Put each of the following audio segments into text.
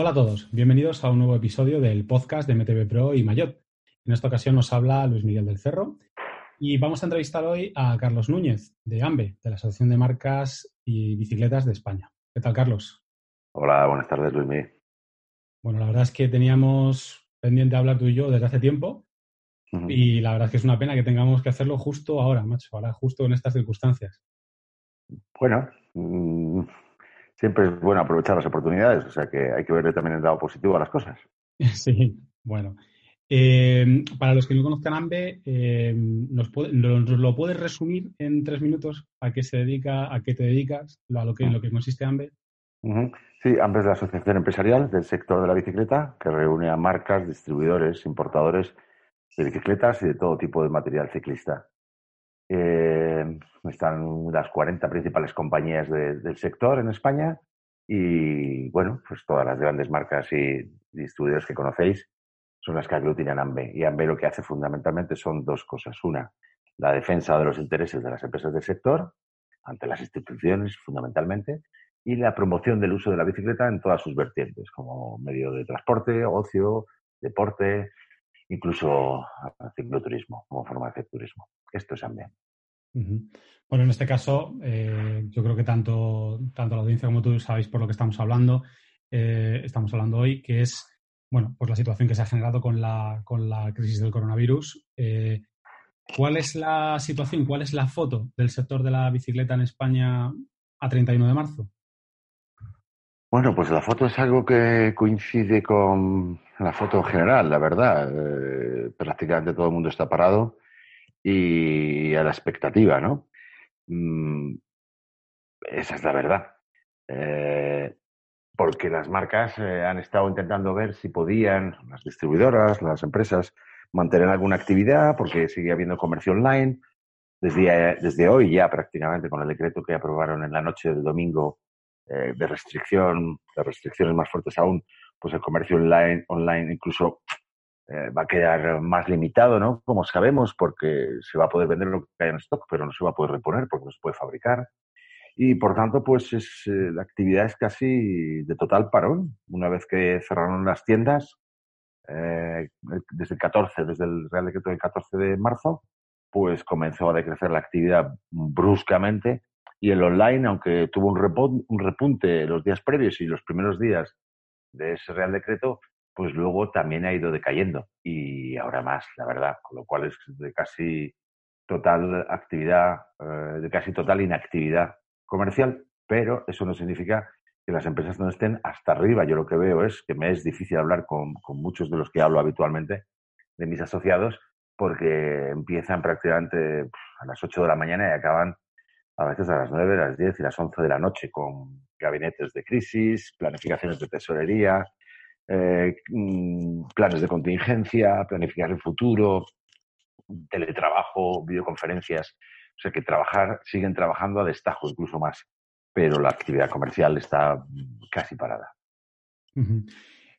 Hola a todos, bienvenidos a un nuevo episodio del podcast de MTV Pro y Mayot. En esta ocasión nos habla Luis Miguel del Cerro y vamos a entrevistar hoy a Carlos Núñez de AMBE, de la Asociación de Marcas y Bicicletas de España. ¿Qué tal, Carlos? Hola, buenas tardes, Luis Miguel. Bueno, la verdad es que teníamos pendiente hablar tú y yo desde hace tiempo y la verdad es que es una pena que tengamos que hacerlo justo ahora, macho, ahora justo en estas circunstancias. Bueno, mmm siempre es bueno aprovechar las oportunidades, o sea que hay que verle también el lado positivo a las cosas. Sí, bueno. Eh, para los que no conozcan AMBE, eh, ¿nos, lo puedes resumir en tres minutos a qué se dedica, a qué te dedicas, a lo que, en lo que consiste AMBE? Sí, AMBE es la asociación empresarial del sector de la bicicleta que reúne a marcas, distribuidores, importadores de bicicletas y de todo tipo de material ciclista. Eh, están las 40 principales compañías del sector en España y, bueno, pues todas las grandes marcas y distribuidores que conocéis son las que aglutinan AMBE. Y AMBE lo que hace fundamentalmente son dos cosas. Una, la defensa de los intereses de las empresas del sector ante las instituciones, fundamentalmente, y la promoción del uso de la bicicleta en todas sus vertientes, como medio de transporte, ocio, deporte, incluso cicloturismo, como forma de turismo. Esto es AMBE. Bueno, en este caso, eh, yo creo que tanto, tanto la audiencia como tú sabéis por lo que estamos hablando, eh, estamos hablando hoy, que es, bueno, pues la situación que se ha generado con la, con la crisis del coronavirus. Eh, ¿Cuál es la situación, cuál es la foto del sector de la bicicleta en España a 31 de marzo? Bueno, pues la foto es algo que coincide con la foto general, la verdad. prácticamente todo el mundo está parado y a la expectativa, ¿no? Mm, esa es la verdad. Eh, porque las marcas eh, han estado intentando ver si podían, las distribuidoras, las empresas, mantener alguna actividad, porque sigue habiendo comercio online. Desde, desde hoy ya prácticamente, con el decreto que aprobaron en la noche del domingo eh, de restricción, de restricciones más fuertes aún, pues el comercio online, online incluso eh, va a quedar más limitado, ¿no? Como sabemos, porque se va a poder vender lo que hay en stock, pero no se va a poder reponer porque no se puede fabricar. Y por tanto, pues es, eh, la actividad es casi de total parón. Una vez que cerraron las tiendas, eh, desde el 14, desde el Real Decreto del 14 de marzo, pues comenzó a decrecer la actividad bruscamente y el online, aunque tuvo un, un repunte los días previos y los primeros días de ese Real Decreto, pues luego también ha ido decayendo y ahora más, la verdad, con lo cual es de casi total actividad, eh, de casi total inactividad comercial, pero eso no significa que las empresas no estén hasta arriba. Yo lo que veo es que me es difícil hablar con, con muchos de los que hablo habitualmente, de mis asociados, porque empiezan prácticamente a las 8 de la mañana y acaban a veces a las 9, a las 10 y las 11 de la noche con gabinetes de crisis, planificaciones de tesorería, eh, mm, planes de contingencia, planificar el futuro, teletrabajo, videoconferencias. O sea que trabajar, siguen trabajando a destajo, incluso más, pero la actividad comercial está casi parada.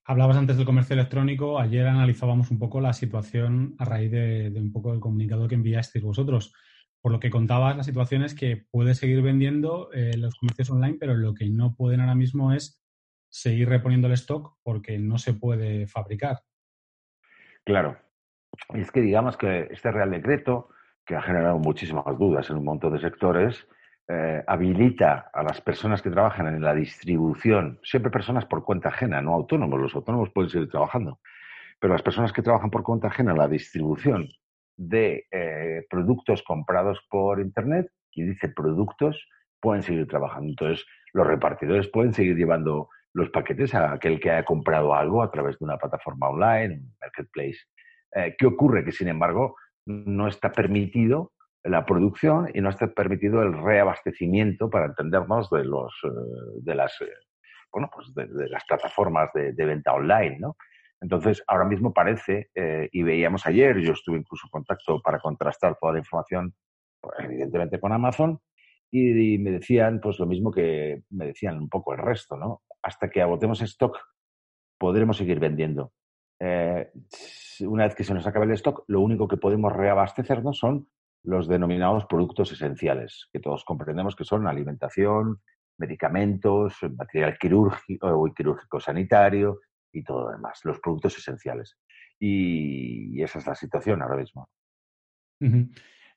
Hablabas antes del comercio electrónico. Ayer analizábamos un poco la situación a raíz de, un poco el comunicado que enviasteis vosotros. Por lo que contabas, la situación es que puede seguir vendiendo eh, los comercios online, pero lo que no pueden ahora mismo es seguir reponiendo el stock porque no se puede fabricar. Claro. Es que digamos que este Real Decreto, que ha generado muchísimas dudas en un montón de sectores, eh, habilita a las personas que trabajan en la distribución, siempre personas por cuenta ajena, no autónomos, los autónomos pueden seguir trabajando, pero las personas que trabajan por cuenta ajena en la distribución de eh, productos comprados por Internet, y dice productos, pueden seguir trabajando. Entonces, los repartidores pueden seguir llevando los paquetes a aquel que haya comprado algo a través de una plataforma online, un marketplace. Eh, ¿Qué ocurre? Que, sin embargo, no está permitido la producción y no está permitido el reabastecimiento, para entendernos, de, los, eh, de, las, bueno, pues de, las plataformas de, venta online. ¿no? Entonces, ahora mismo parece, y veíamos ayer, yo estuve incluso en contacto para contrastar toda la información, evidentemente con Amazon, y, me decían pues lo mismo que me decían un poco el resto, ¿no? Hasta que agotemos stock podremos seguir vendiendo. Eh, una vez que se nos acabe el stock, lo único que podemos reabastecernos son los denominados productos esenciales, que todos comprendemos que son alimentación, medicamentos, material quirúrgico sanitario y todo lo demás, los productos esenciales. Y, esa es la situación ahora mismo.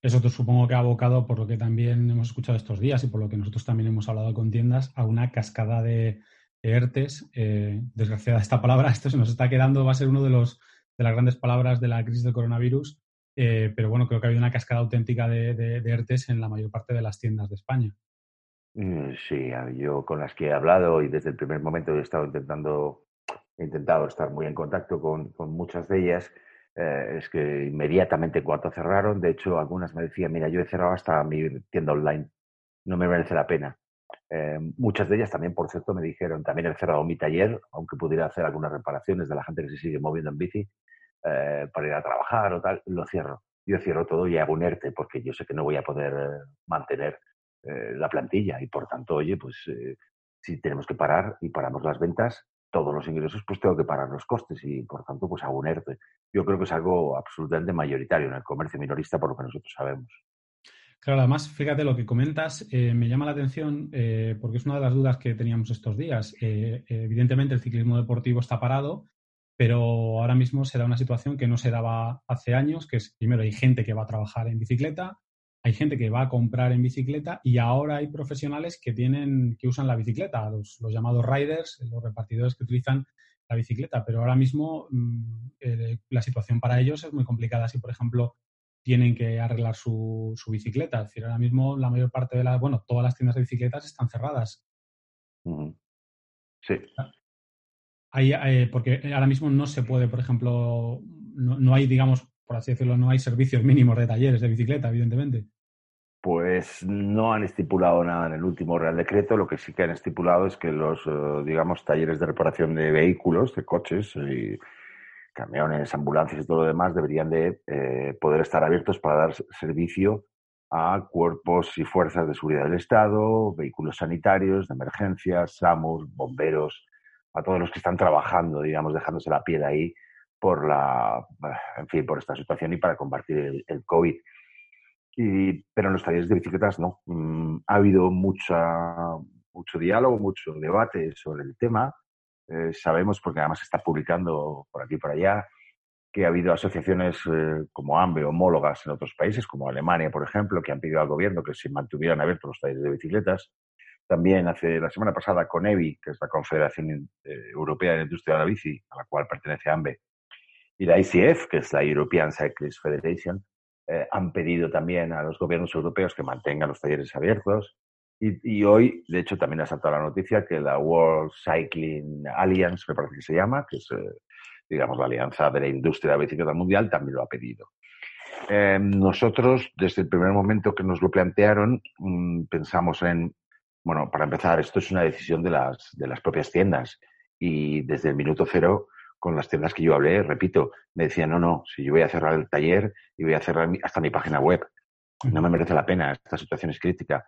Eso te supongo que ha abocado, por lo que también hemos escuchado estos días y por lo que nosotros también hemos hablado con tiendas, a una cascada de, ERTES. Eh, desgraciada esta palabra, esto se nos está quedando, va a ser uno de, los, de las grandes palabras de la crisis del coronavirus, eh, pero bueno, creo que ha habido una cascada auténtica de, de, ERTES en la mayor parte de las tiendas de España. Mm, sí, yo con las que he hablado y desde el primer momento he estado intentando, he intentado estar muy en contacto con, con muchas de ellas eh, es que inmediatamente cuando cerraron, de hecho, algunas me decían, mira, yo he cerrado hasta mi tienda online, no me merece la pena. Eh, muchas de ellas también, por cierto, me dijeron, también he cerrado mi taller, aunque pudiera hacer algunas reparaciones de la gente que se sigue moviendo en bici eh, para ir a trabajar o tal, lo cierro. Yo cierro todo y hago un ERTE porque yo sé que no voy a poder mantener la plantilla y por tanto, oye, pues si tenemos que parar y paramos las ventas, todos los ingresos, pues tengo que pagar los costes y por tanto, pues hago un. Yo creo que es algo absolutamente mayoritario en el comercio minorista, por lo que nosotros sabemos. Claro, además, fíjate lo que comentas, eh, me llama la atención eh, porque es una de las dudas que teníamos estos días. Eh, evidentemente, el ciclismo deportivo está parado, pero ahora mismo se da una situación que no se daba hace años, que es, primero, hay gente que va a trabajar en bicicleta, hay gente que va a comprar en bicicleta y ahora hay profesionales que tienen, que usan la bicicleta, los, llamados riders, los repartidores que utilizan la bicicleta. Pero ahora mismo mm, eh, la situación para ellos es muy complicada. Si, por ejemplo, tienen que arreglar su, bicicleta. Es decir, ahora mismo la mayor parte de las, bueno, todas las tiendas de bicicletas están cerradas. Sí. Eh, porque ahora mismo no se puede, por ejemplo, no hay, digamos, por así decirlo, no hay servicios mínimos de talleres de bicicleta, evidentemente. Pues no han estipulado nada en el último Real Decreto. Lo que sí que han estipulado es que los, eh, digamos, talleres de reparación de vehículos, de coches y camiones, ambulancias y todo lo demás deberían de eh, poder estar abiertos para dar servicio a cuerpos y fuerzas de seguridad del Estado, vehículos sanitarios, de emergencias, SAMUR, bomberos, a todos los que están trabajando, digamos, dejándose la piel ahí por la, en fin, por esta situación y para combatir el, COVID. Y, pero en los talleres de bicicletas no. Mm, ha habido mucha, mucho diálogo, mucho debate sobre el tema. Eh, sabemos, porque además se está publicando por aquí y por allá, que ha habido asociaciones eh, como AMBE, homólogas en otros países, como Alemania, por ejemplo, que han pedido al gobierno que se mantuvieran abiertos los talleres de bicicletas. También hace la semana pasada con EVI, que es la Confederación eh, Europea de la Industria de la Bici, a la cual pertenece AMBE, y la ICF, que es la European Cyclist Federation, eh, han pedido también a los gobiernos europeos que mantengan los talleres abiertos. Y, hoy, de hecho, también ha saltado la noticia que la World Cycling Alliance, me parece que se llama, que es, eh, digamos, la alianza de la industria de la bicicleta mundial, también lo ha pedido. Eh, nosotros, desde el primer momento que nos lo plantearon, mm, pensamos en, bueno, para empezar, esto es una decisión de las, de las propias tiendas y desde el minuto cero con las tiendas que yo hablé, repito, me decían, no, no, si yo voy a cerrar el taller y voy a cerrar hasta mi página web, no me merece la pena, esta situación es crítica.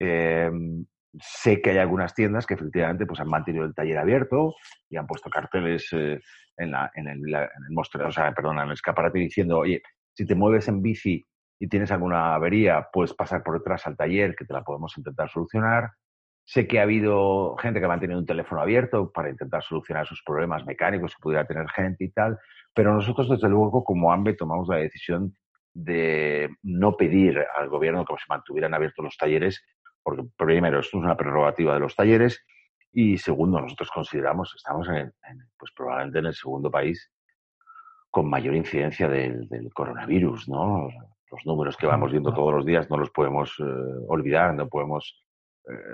Em, sé que hay algunas tiendas que efectivamente pues, han mantenido el taller abierto y han puesto carteles eh, en, la, en, el, el o sea, perdón, en el escaparate diciendo, oye, si te mueves en bici y tienes alguna avería, puedes pasar por detrás al taller que te la podemos intentar solucionar. Sé que ha habido gente que ha mantenido un teléfono abierto para intentar solucionar esos problemas mecánicos que pudiera tener gente y tal, pero nosotros, desde luego, como AMBE, tomamos la decisión de no pedir al gobierno que se mantuvieran abiertos los talleres, porque primero, esto es una prerrogativa de los talleres, y segundo, nosotros consideramos, estamos en, pues probablemente en el segundo país con mayor incidencia del, coronavirus, ¿no? Los números que vamos viendo todos los días no los podemos eh, olvidar, no podemos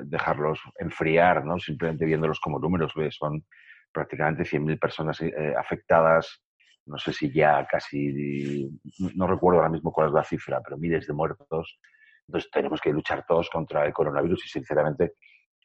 dejarlos enfriar, ¿no? Simplemente viéndolos como números, son prácticamente 100.000 personas afectadas, no sé si ya casi, no recuerdo ahora mismo cuál es la cifra, pero miles de muertos. Entonces tenemos que luchar todos contra el coronavirus y sinceramente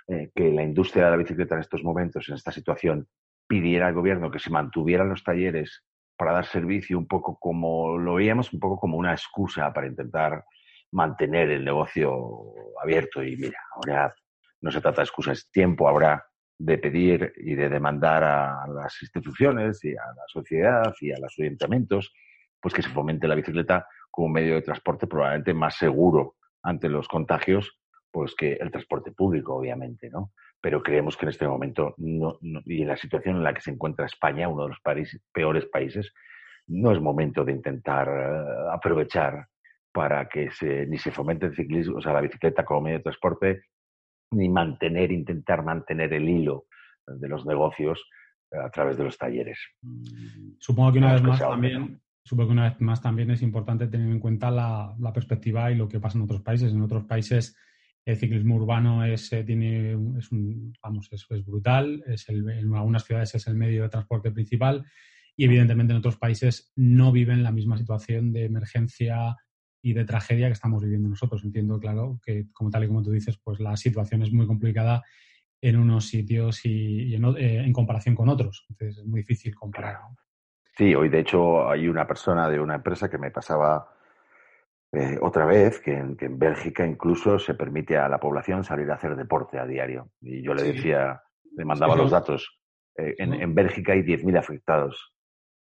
eh, que la industria de la bicicleta en estos momentos, en esta situación, pidiera al gobierno que se mantuvieran los talleres para dar servicio un poco como lo veíamos, un poco como una excusa para intentar mantener el negocio abierto. Y mira, ahora no se trata de excusas, tiempo habrá de pedir y de demandar a las instituciones y a la sociedad y a los ayuntamientos, pues que se fomente la bicicleta como medio de transporte probablemente más seguro ante los contagios, pues que el transporte público, obviamente, ¿no? Pero creemos que en este momento y en la situación en la que se encuentra España, uno de los peores países, no es momento de intentar eh, aprovechar para que se, ni se fomente el ciclismo, o sea, la bicicleta como medio de transporte, ni mantener, intentar mantener el hilo de los negocios eh, a través de los talleres. Mm, supongo que una vez más también, supongo que una vez más también es importante tener en cuenta la, perspectiva y lo que pasa en otros países. En otros países el ciclismo urbano es, eh, tiene, es, un, vamos, es, brutal, es en algunas ciudades es el medio de transporte principal y evidentemente en otros países no viven la misma situación de emergencia y de tragedia que estamos viviendo nosotros. Entiendo, claro, que como tal y como tú dices, pues la situación es muy complicada en unos sitios y, eh, en, comparación con otros. Entonces es muy difícil comparar. Sí, hoy de hecho hay una persona de una empresa que me pasaba eh, otra vez que en, Bélgica incluso se permite a la población salir a hacer deporte a diario. Y yo le decía, le mandaba los datos. Eh, en, en Bélgica hay 10.000 afectados.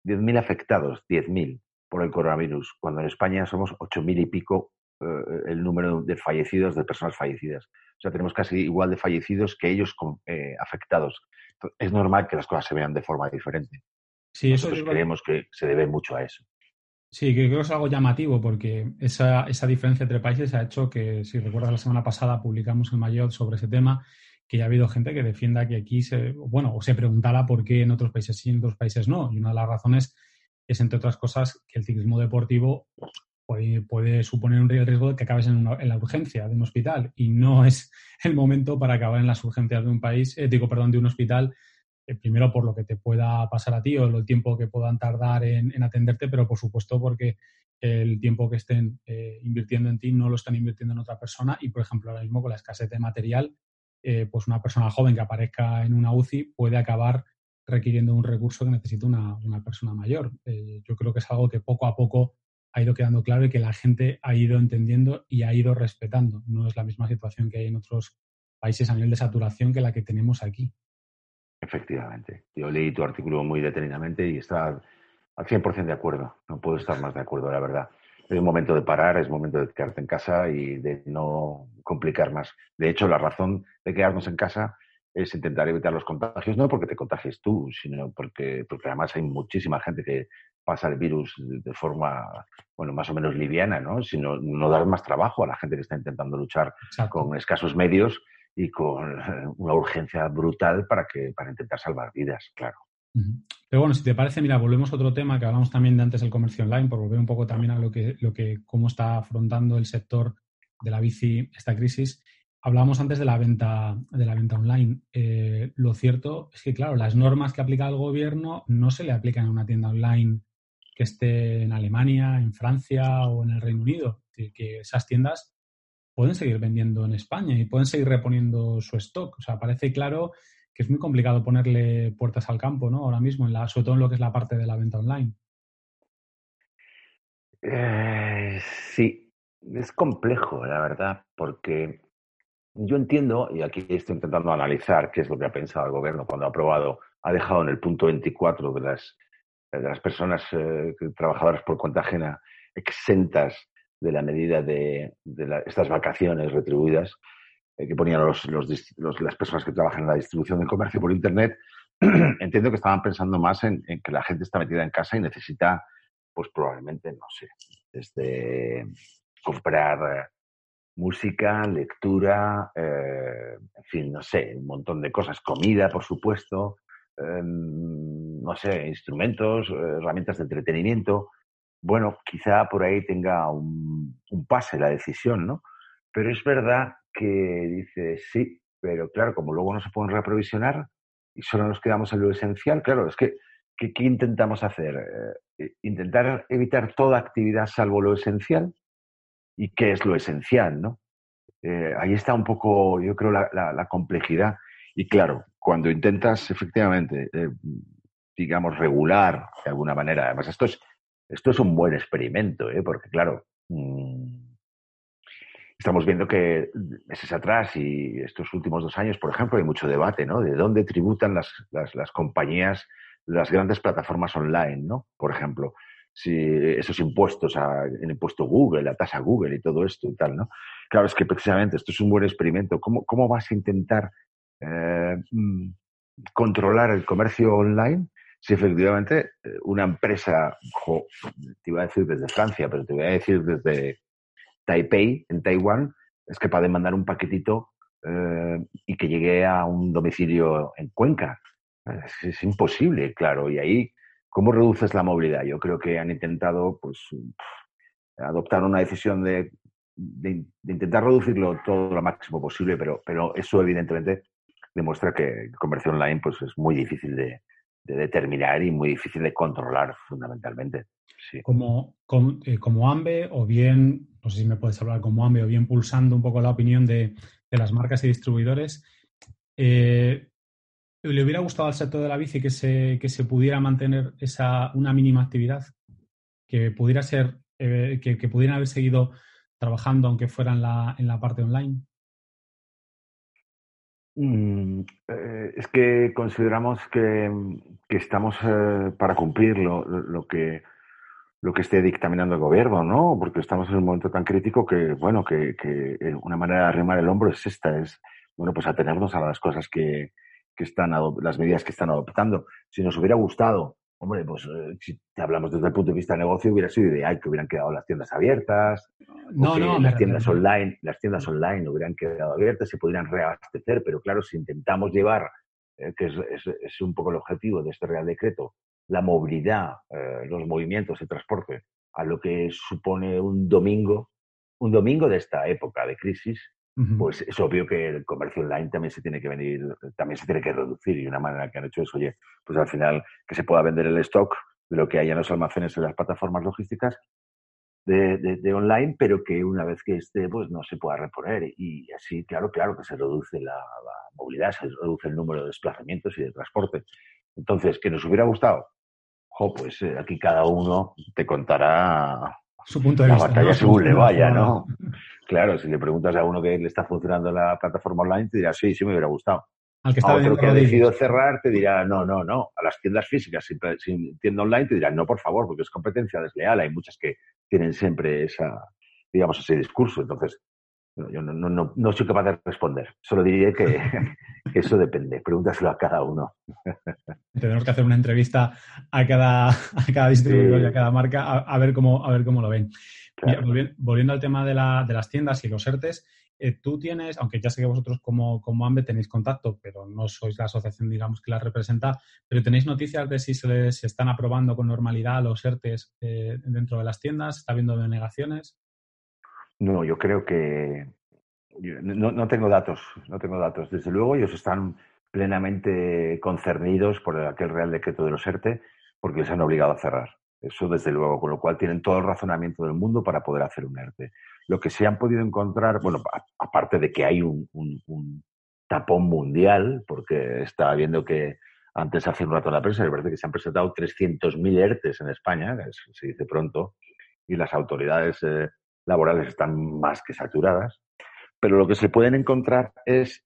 10.000 afectados, 10.000 por el coronavirus, cuando en España somos ocho mil y pico eh, el número de fallecidos, de personas fallecidas. O sea, tenemos casi igual de fallecidos que ellos eh, afectados. es normal que las cosas se vean de forma diferente. Sí, Nosotros creemos que se debe mucho a eso. Sí, que creo que es algo llamativo porque esa, esa diferencia entre países ha hecho que, si recuerdas, la semana pasada publicamos en Mayor sobre ese tema, que ya ha habido gente que defienda que aquí se, bueno, o se preguntara por qué en otros países sí, en otros países no. Y una de las razones es, entre otras cosas, que el ciclismo deportivo puede, suponer un riesgo de que acabes en, la urgencia de un hospital. Y no es el momento para acabar en las urgencias de un país, eh, digo, perdón, de un hospital, eh, primero por lo que te pueda pasar a ti o el tiempo que puedan tardar en, atenderte, pero por supuesto porque el tiempo que estén eh, invirtiendo en ti no lo están invirtiendo en otra persona. Y, por ejemplo, ahora mismo con la escasez de material, pues una persona joven que aparezca en una UCI puede acabar requiriendo un recurso que necesita una, persona mayor. Eh, yo creo que es algo que poco a poco ha ido quedando claro y que la gente ha ido entendiendo y ha ido respetando. No es la misma situación que hay en otros países a nivel de saturación que la que tenemos aquí. Efectivamente. Yo leí tu artículo muy detenidamente y está al 100% de acuerdo. No puedo estar más de acuerdo, la verdad. Es momento de parar, es momento de quedarte en casa y de no complicar más. De hecho, la razón de quedarnos en casa es intentar evitar los contagios, no porque te contagies tú, sino porque, porque además hay muchísima gente que pasa el virus de forma, bueno, más o menos liviana, ¿no? Sino no dar más trabajo a la gente que está intentando luchar con escasos medios y con una urgencia brutal para, que, para intentar salvar vidas, claro. Pero bueno, si te parece, mira, volvemos a otro tema que hablamos también de antes del comercio online, por volver un poco también a lo que, lo que cómo está afrontando el sector de la bici esta crisis. Hablábamos antes de la venta, de la venta online. Eh, lo cierto es que, claro, las normas que aplica el gobierno no se le aplican a una tienda online que esté en Alemania, en Francia o en el Reino Unido. Es decir, que esas tiendas pueden seguir vendiendo en España y pueden seguir reponiendo su stock. O sea, parece claro que es muy complicado ponerle puertas al campo, ¿no? Ahora mismo, en la, sobre todo en lo que es la parte de la venta online. Eh, sí, es complejo, la verdad, porque yo entiendo, y aquí estoy intentando analizar qué es lo que ha pensado el gobierno cuando ha aprobado, ha dejado en el punto 24 de las, de las personas eh, trabajadoras por cuenta ajena exentas de la medida de, estas vacaciones retribuidas eh, que ponían los, las personas que trabajan en la distribución del comercio por Internet. Entiendo que estaban pensando más en, en, que la gente está metida en casa y necesita, pues probablemente, no sé, desde comprar música, lectura, eh, en fin, no sé, un montón de cosas, comida, por supuesto, em, no sé, instrumentos, herramientas de entretenimiento. Bueno, quizá por ahí tenga un, pase la decisión, ¿no? Pero es verdad que dice sí, pero claro, como luego no se pueden reprovisionar y solo nos quedamos en lo esencial, claro, es que ¿qué, intentamos hacer? Eh, intentar evitar toda actividad salvo lo esencial. ¿Y qué es lo esencial? ¿no? Eh, ahí está un poco, yo creo, la, complejidad. Y claro, cuando intentas efectivamente, eh, digamos, regular de alguna manera, además esto es, esto es un buen experimento, porque claro, mm, estamos viendo que meses atrás y estos últimos dos años, por ejemplo, hay mucho debate, ¿no? De dónde tributan las, las, compañías, las grandes plataformas online, ¿no? Por ejemplo, si esos impuestos, a, el impuesto Google, la tasa Google y todo esto y tal, ¿no? Claro, es que precisamente esto es un buen experimento. ¿Cómo, cómo vas a intentar eh, mm, controlar el comercio online si efectivamente eh, una empresa, te iba a decir desde Francia, pero te voy a decir desde Taipei, en Taiwán, es capaz de mandar un paquetito eh, y que llegue a un domicilio en Cuenca. Es, imposible, claro. Y ahí, ¿cómo reduces la movilidad? Yo creo que han intentado pues, adoptar una decisión de, intentar reducirlo todo lo máximo posible, pero, pero eso evidentemente demuestra que el comercio online pues, es muy difícil de, de determinar y muy difícil de controlar fundamentalmente. Como, eh, como, AMBE o bien, no sé si me puedes hablar como AMBE o bien pulsando un poco la opinión de, las marcas y distribuidores, eh, ¿le hubiera gustado al sector de la bici que se, que se pudiera mantener esa, una mínima actividad? Que pudiera ser, eh, que, que, pudieran haber seguido trabajando aunque fuera en la, en la parte online? Mm, es que consideramos que, estamos para cumplir lo, que lo que esté dictaminando el gobierno, ¿no? Porque estamos en un momento tan crítico que, bueno, que, que una manera de arrimar el hombro es esta, es, bueno, pues atenernos a las cosas que, que están, las medidas que están adoptando. Si nos hubiera gustado, hombre, pues eh, si te hablamos desde el punto de vista de negocio, hubiera sido ideal que hubieran quedado las tiendas abiertas, no, no, las tiendas online, las tiendas online hubieran quedado abiertas, se pudieran reabastecer, pero claro, si intentamos llevar, eh, que es, es, es, un poco el objetivo de este Real Decreto, la movilidad, eh, los movimientos, el transporte, a lo que supone un domingo, un domingo de esta época de crisis, pues es obvio que el comercio online también se tiene que venir, también se tiene que reducir y una manera que han hecho es, oye, pues al final que se pueda vender el stock de lo que hay en los almacenes en las plataformas logísticas de, de, online, pero que una vez que esté, pues no se pueda reponer. Y así, claro, claro que se reduce la, movilidad, se reduce el número de desplazamientos y de transporte. Entonces, que nos hubiera gustado, pues eh, aquí cada uno te contará su punto de la vista, batalla según le vaya, ¿no? Claro, si le preguntas a uno que le está funcionando la plataforma online, te dirá, sí, sí me hubiera gustado. Al que está a otro que ha decidido cerrar te dirá, no, no, no. A las tiendas físicas, sin, tienda online, te dirán, no, por favor, porque es competencia desleal. Hay muchas que tienen siempre esa, digamos, ese discurso. Entonces, yo no, no, no, soy capaz de responder. Solo diría que, eso depende. Pregúntaselo a cada uno. Tenemos que hacer una entrevista a cada, a cada distribuidor y a cada marca a, ver, cómo, a ver cómo lo ven. volviendo, al tema de, la, de, las tiendas y los ERTES, eh, tú tienes, aunque ya sé que vosotros como, como AMBE tenéis contacto, pero no sois la asociación, digamos, que la representa, pero tenéis noticias de si se, les, están aprobando con normalidad los ERTES eh, dentro de las tiendas, ¿está habiendo denegaciones? No, yo creo que no, no, tengo datos, no tengo datos. Desde luego ellos están plenamente concernidos por aquel Real Decreto de los ERTE porque les han obligado a cerrar. Eso desde luego, con lo cual tienen todo el razonamiento del mundo para poder hacer un ERTE. Lo que se han podido encontrar, bueno, aparte de que hay un, tapón mundial, porque estaba viendo que antes hace un rato en la prensa, me parece que se han presentado 300.000 ERTES en España, se dice pronto, y las autoridades eh, laborales están más que saturadas, pero lo que se pueden encontrar es,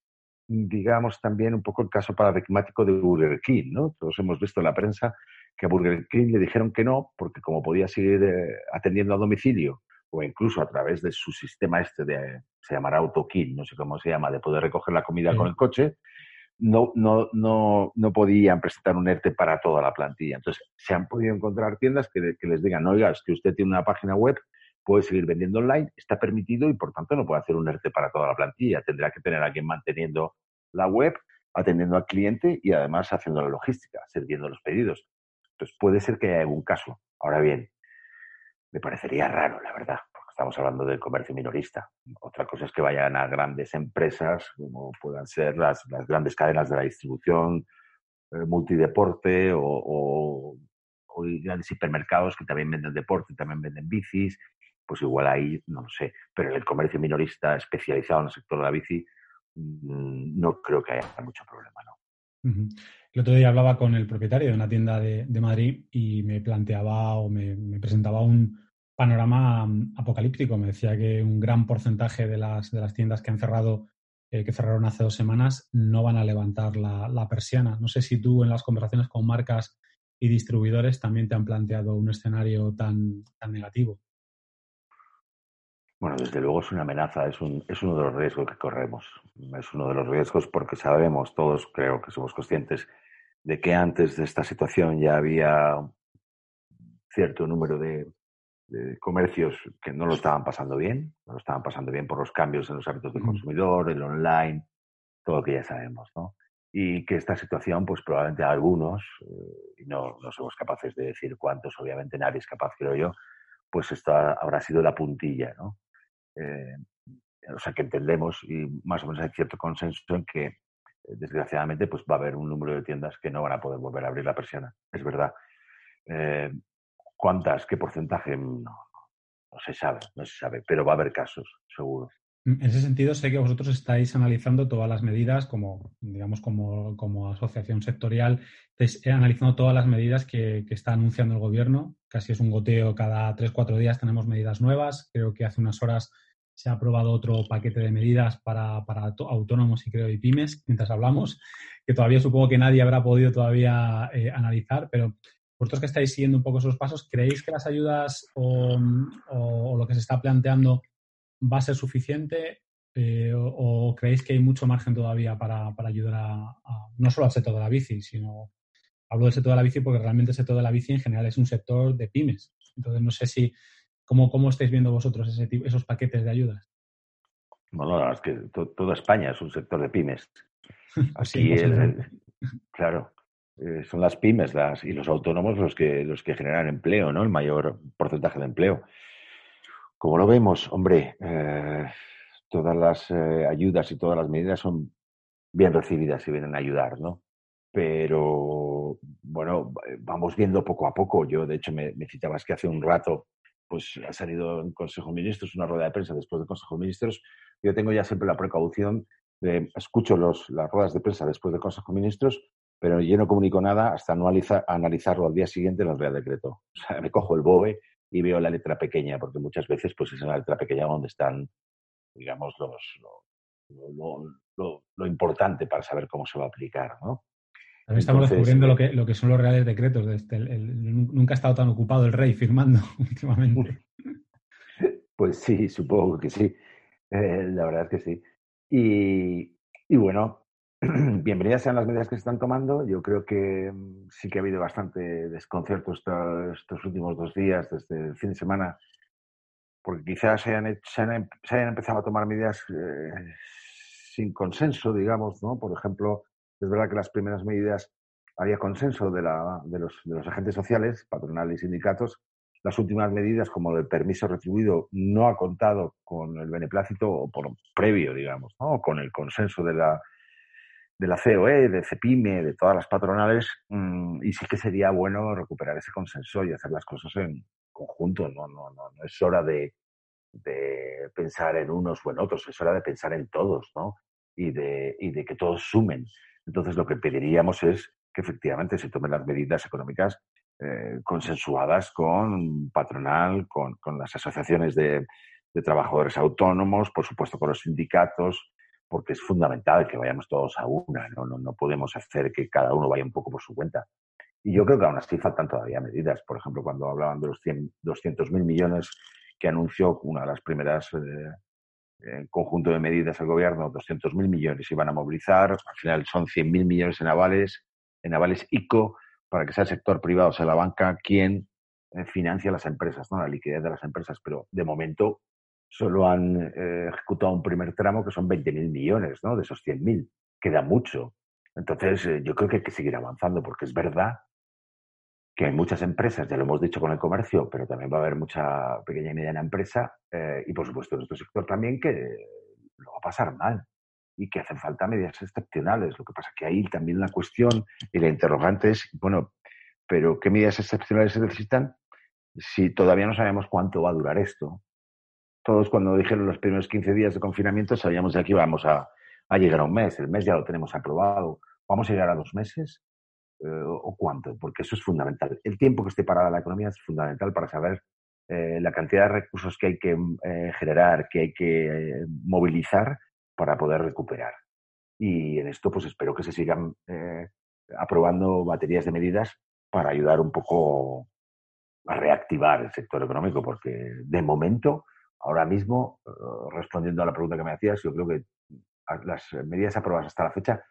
digamos, también un poco el caso paradigmático de Burger King, ¿no? Todos hemos visto en la prensa que a Burger King le dijeron que no, porque como podía seguir eh, atendiendo a domicilio o incluso a través de su sistema este de, se llamará AutoKill, no sé cómo se llama, de poder recoger la comida con el coche, no, no, no, no podían presentar un ERTE para toda la plantilla. Entonces, se han podido encontrar tiendas que, que les digan, oiga, es que usted tiene una página web puede seguir vendiendo online, está permitido y por tanto no puede hacer un ERTE para toda la plantilla. Tendrá que tener a alguien manteniendo la web, atendiendo al cliente y además haciendo la logística, sirviendo los pedidos. Entonces puede ser que haya algún caso. Ahora bien, me parecería raro, la verdad, porque estamos hablando del comercio minorista. Otra cosa es que vayan a grandes empresas, como puedan ser las, grandes cadenas de la distribución, eh, multideporte o, grandes hipermercados que también venden deporte, también venden bicis, pues igual ahí, no lo sé. Pero en el comercio minorista especializado en el sector de la bici, mm, no creo que haya mucho problema, ¿no? El otro día hablaba con el propietario de una tienda de, Madrid y me planteaba o me presentaba un, panorama mm, apocalíptico. Me decía que un gran porcentaje de las, de las tiendas que han cerrado, eh, que cerraron hace dos semanas, no van a levantar la, persiana. No sé si tú en las conversaciones con marcas y distribuidores también te han planteado un escenario tan, tan negativo. Bueno, desde luego es una amenaza, es, un, es uno de los riesgos que corremos. Es uno de los riesgos porque sabemos, todos creo que somos conscientes, de que antes de esta situación ya había cierto número de, comercios que no lo estaban pasando bien, no lo estaban pasando bien por los cambios en los hábitos del consumidor, el online, todo lo que ya sabemos, ¿no? Y que esta situación, pues probablemente algunos, eh, y no, no somos capaces de decir cuántos, obviamente nadie es capaz, creo yo, pues esto habrá sido la puntilla, ¿no? Eh, o sea, que entendemos y más o menos hay cierto consenso en que, eh, desgraciadamente, pues va a haber un número de tiendas que no van a poder volver a abrir la persiana. Es verdad. ¿Cuántas? ¿Qué porcentaje? No, no, se sabe, no se sabe, pero va a haber casos, seguro. En ese sentido, sé que vosotros estáis analizando todas las medidas como, digamos, como, como asociación sectorial, estáis analizando todas las medidas que, está anunciando el gobierno. Casi es un goteo cada tres, cuatro días tenemos medidas nuevas. Creo que hace unas horas se ha aprobado otro paquete de medidas para, para autónomos y creo y pymes, mientras hablamos, que todavía supongo que nadie habrá podido todavía eh, analizar, pero vosotros que estáis siguiendo un poco esos pasos, ¿creéis que las ayudas o, lo que se está planteando va a ser suficiente eh, o, creéis que hay mucho margen todavía para, ayudar a, no solo al sector de la bici, sino hablo del sector de la bici porque realmente el sector de la bici en general es un sector de pymes. Entonces no sé si cómo, cómo estáis viendo vosotros ese esos paquetes de ayudas. Bueno, es que toda España es un sector de pymes. Así es, claro. Eh, son las pymes las, y los autónomos los que, los que generan empleo, ¿no? El mayor porcentaje de empleo. Como lo vemos, hombre, eh, todas las eh, ayudas y todas las medidas son bien recibidas y vienen a ayudar, ¿no? Pero, bueno, vamos viendo poco a poco. Yo, de hecho, me, me citabas que hace un rato pues ha salido en Consejo de Ministros, una rueda de prensa después del Consejo de Ministros. Yo tengo ya siempre la precaución de, escucho los, las ruedas de prensa después del Consejo de Ministros pero yo no comunico nada hasta no analizarlo al día siguiente en el Real Decreto. O sea, me cojo el BOE y veo la letra pequeña, porque muchas veces pues, es en la letra pequeña donde están, digamos, los, lo, importante para saber cómo se va a aplicar, ¿no? También estamos descubriendo lo que, lo que son los reales decretos. De este, nunca ha estado tan ocupado el rey firmando últimamente. Pues sí, supongo que sí. Eh, la verdad es que sí. Y, y bueno, bienvenidas sean las medidas que se están tomando. Yo creo que mm, sí que ha habido bastante desconcierto estos, últimos dos días, desde el fin de semana, porque quizás se hayan, se hayan, empezado a tomar medidas eh, sin consenso, digamos, ¿no? Por ejemplo, es verdad que las primeras medidas había consenso de, la, de, los, de los agentes sociales, patronales y sindicatos. Las últimas medidas, como el permiso retribuido, no ha contado con el beneplácito o por previo, digamos, ¿no? con el consenso de la, de la COE, de CEPIME, de todas las patronales, mm, y sí que sería bueno recuperar ese consenso y hacer las cosas en conjunto. No, no, no, no es hora de, pensar en unos o en otros, es hora de pensar en todos, ¿no? Y de, y de que todos sumen. Entonces, lo que pediríamos es que efectivamente se tomen las medidas económicas eh, consensuadas con patronal, con, las asociaciones de, trabajadores autónomos, por supuesto con los sindicatos, porque es fundamental que vayamos todos a una, ¿no? No, no podemos hacer que cada uno vaya un poco por su cuenta. Y yo creo que aún así faltan todavía medidas. Por ejemplo, cuando hablaban de los 200.000 millones que anunció una de las primeras eh, conjunto de medidas del gobierno, 200.000 millones iban a movilizar. Al final son 100.000 millones en avales, en avales ICO, para que sea el sector privado, sea la banca, quien eh, financia las empresas, ¿no? la liquidez de las empresas. Pero de momento solo han eh, ejecutado un primer tramo que son 20.000 millones, ¿no? De esos 100.000. Queda mucho. Entonces, eh, yo creo que hay que seguir avanzando porque es verdad que hay muchas empresas, ya lo hemos dicho con el comercio, pero también va a haber mucha pequeña y mediana empresa eh, y por supuesto en nuestro sector también que lo va a pasar mal y que hacen falta medidas excepcionales. Lo que pasa que ahí también la cuestión y la interrogante es, bueno, pero ¿qué medidas excepcionales se necesitan si todavía no sabemos cuánto va a durar esto? Todos cuando dijeron los primeros 15 días de confinamiento sabíamos que aquí vamos a, llegar a un mes, el mes ya lo tenemos aprobado, vamos a llegar a dos meses o cuánto, porque eso es fundamental. El tiempo que esté parada la economía es fundamental para saber eh, la cantidad de recursos que hay que eh, generar, que hay que movilizar para poder recuperar. Y en esto, pues espero que se sigan aprobando baterías de medidas para ayudar un poco a reactivar el sector económico, porque de momento, ahora mismo, respondiendo a la pregunta que me hacías, yo creo que las medidas aprobadas hasta la fecha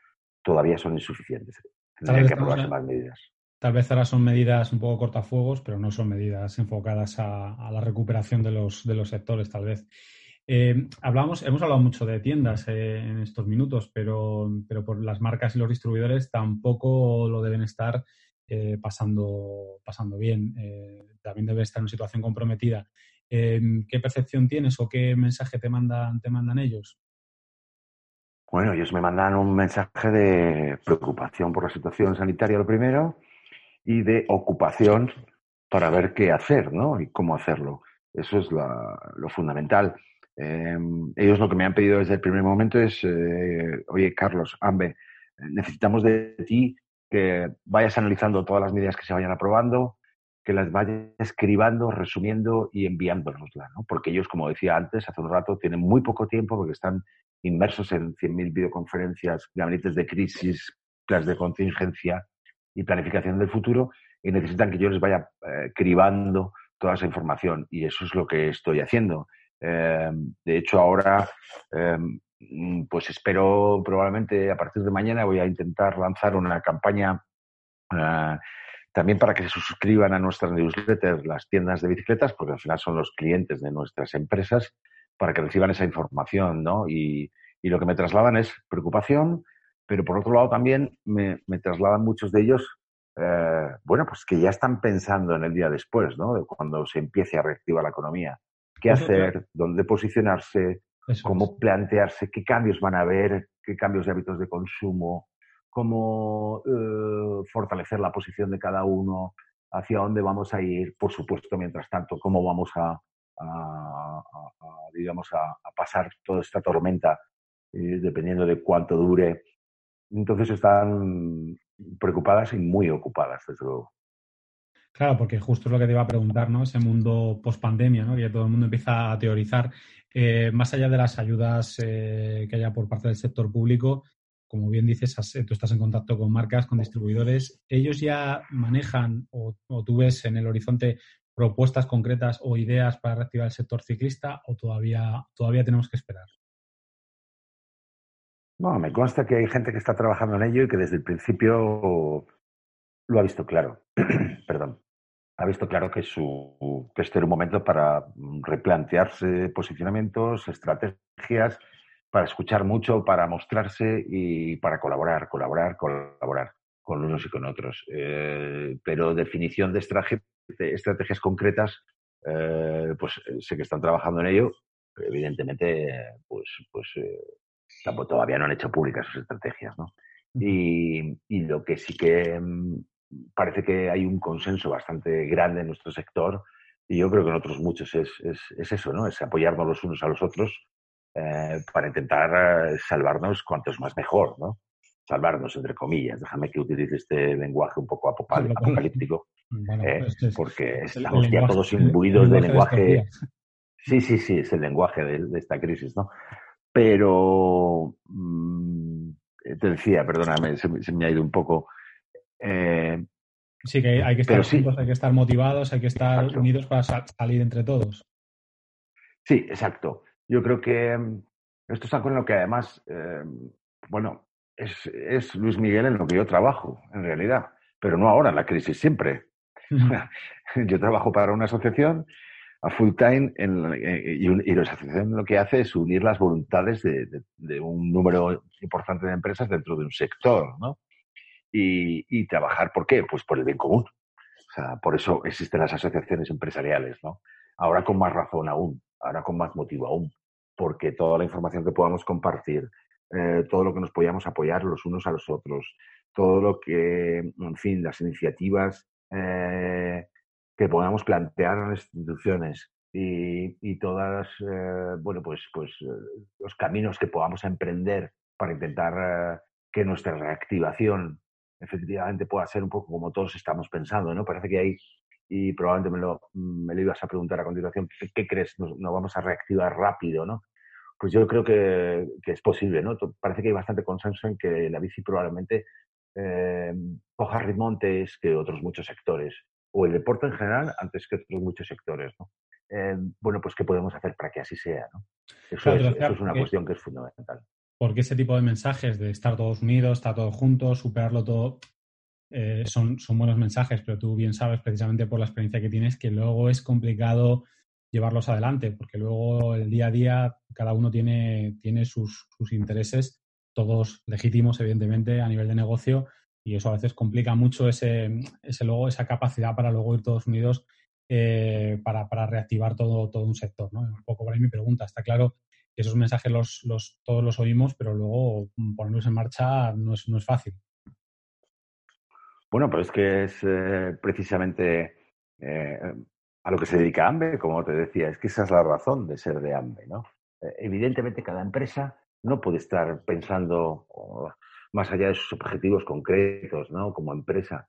todavía son insuficientes. Tendrían que aprobarse más medidas. Tal vez ahora son medidas un poco cortafuegos, pero no son medidas enfocadas a, la recuperación de los, de los sectores, tal vez. Eh, hablamos, hemos hablado mucho de tiendas eh, en estos minutos, pero, pero por las marcas y los distribuidores tampoco lo deben estar eh, pasando, pasando bien. también debe estar en una situación comprometida. ¿Qué percepción tienes o qué mensaje te mandan, te mandan ellos? Bueno, ellos me mandan un mensaje de preocupación por la situación sanitaria, lo primero, y de ocupación para ver qué hacer, ¿no? Y cómo hacerlo. Eso es lo fundamental. Em, ellos lo que me han pedido desde el primer momento es, eh, oye, Carlos, Ambe, necesitamos de ti que vayas analizando todas las medidas que se vayan aprobando, que las vayas escribando, resumiendo y enviándonoslas, ¿no? Porque ellos, como decía antes, hace un rato, tienen muy poco tiempo porque están inmersos en 100.000 videoconferencias, gabinetes de crisis, planes de contingencia y planificación del futuro, y necesitan que yo les vaya eh, cribando toda esa información. Y eso es lo que estoy haciendo. Em, de hecho, ahora, em, pues espero probablemente a partir de mañana voy a intentar lanzar una campaña eh, también para que se suscriban a nuestras newsletters las tiendas de bicicletas, porque al final son los clientes de nuestras empresas para que reciban esa información, ¿no? Y, lo que me trasladan es preocupación, pero por otro lado también me, trasladan muchos de ellos, eh, bueno, pues que ya están pensando en el día después, ¿no? De cuando se empiece a reactivar la economía. ¿Qué hacer? ¿Dónde posicionarse? ¿Cómo plantearse? ¿Qué cambios van a haber? ¿Qué cambios de hábitos de consumo? ¿Cómo eh, fortalecer la posición de cada uno? ¿Hacia dónde vamos a ir? Por supuesto, mientras tanto, ¿cómo vamos a, a, digamos, a, pasar toda esta tormenta, eh, dependiendo de cuánto dure. Entonces están preocupadas y muy ocupadas, desde luego. Claro, porque justo es lo que te iba a preguntar, ¿no? Ese mundo post pandemia, ¿no? Que todo el mundo empieza a teorizar. Eh, más allá de las ayudas eh, que haya por parte del sector público, como bien dices, tú estás en contacto con marcas, con distribuidores. ¿Ellos ya manejan o, tú ves en el horizonte propuestas concretas o ideas para reactivar el sector ciclista o todavía, todavía tenemos que esperar? No, me consta que hay gente que está trabajando en ello y que desde el principio lo ha visto claro. Perdón. Ha visto claro que, su, que este era un momento para replantearse posicionamientos, estrategias, para escuchar mucho, para mostrarse y para colaborar, colaborar, colaborar con unos y con otros. Eh, pero definición de estrategia estrategias concretas, eh, pues eh, sé que están trabajando en ello, evidentemente, pues, pues eh, tampoco, todavía no han hecho públicas sus estrategias, ¿no? Y, lo que sí que mm, parece que hay un consenso bastante grande en nuestro sector, y yo creo que en otros muchos es, es, eso, ¿no? Es apoyarnos los unos a los otros para intentar salvarnos cuantos más mejor, ¿no? Salvarnos, entre comillas. Déjame que utilice este lenguaje un poco apocalíptico, ¿eh? porque estamos ya todos imbuidos de lenguaje. sí, sí, sí, es el lenguaje de, esta crisis, ¿no? Pero mm, te decía, perdóname, se, me ha ido un poco. Eh, sí, que hay que estar juntos, hay que estar motivados, hay que estar unidos para salir entre todos. Sí, exacto. Yo creo que mm, esto es algo en lo que además, eh, bueno, es, Luis Miguel en lo que yo trabajo, en realidad, pero no ahora, en la crisis, siempre. yo trabajo para una asociación a full time eh, y, la asociación lo que hace es unir las voluntades de, un número importante de empresas dentro de un sector, ¿no? Y, trabajar, ¿por qué? Pues por el bien común. O sea, por eso existen las asociaciones empresariales, ¿no? Ahora con más razón aún, ahora con más motivo aún, porque toda la información que podamos compartir, eh, todo lo que nos podamos apoyar los unos a los otros, todo lo que, en fin, las iniciativas eh, que podamos plantear en las instituciones y, y todas, eh, bueno, pues, pues los caminos que podamos emprender para intentar que nuestra reactivación efectivamente pueda ser un poco como todos estamos pensando, ¿no? Parece que hay, y probablemente me lo, me lo ibas a preguntar a continuación, ¿qué, crees? ¿Nos, vamos a reactivar rápido, no? Pues yo creo que, que, es posible, ¿no? Parece que hay bastante consenso en que la bici probablemente eh, coja ritmo antes que otros muchos sectores, o el deporte en general antes que otros muchos sectores, ¿no? Eh, bueno, pues ¿qué podemos hacer para que así sea, ¿no? Eso, es, eso es una cuestión que es fundamental porque ese tipo de mensajes de estar todos unidos, estar todos juntos, superarlo todo, eh, son, son buenos mensajes, pero tú bien sabes, precisamente por la experiencia que tienes, que luego es complicado llevarlos adelante, porque luego el día a día cada uno tiene, tiene sus, intereses, todos legítimos, evidentemente, a nivel de negocio, y eso a veces complica mucho ese, ese luego, esa capacidad para luego ir todos unidos eh, para, para, reactivar todo, todo un sector. ¿no? Un poco por ahí mi pregunta. Está claro esos mensajes los, los, todos los oímos, pero luego ponerlos en marcha no es, no es fácil. Bueno, pues es que es eh, precisamente eh, a lo que se dedica AMBE, como te decía, es que esa es la razón de ser de AMBE, ¿no? Eh, evidentemente cada empresa no puede estar pensando más allá de sus objetivos concretos, ¿no? Como empresa.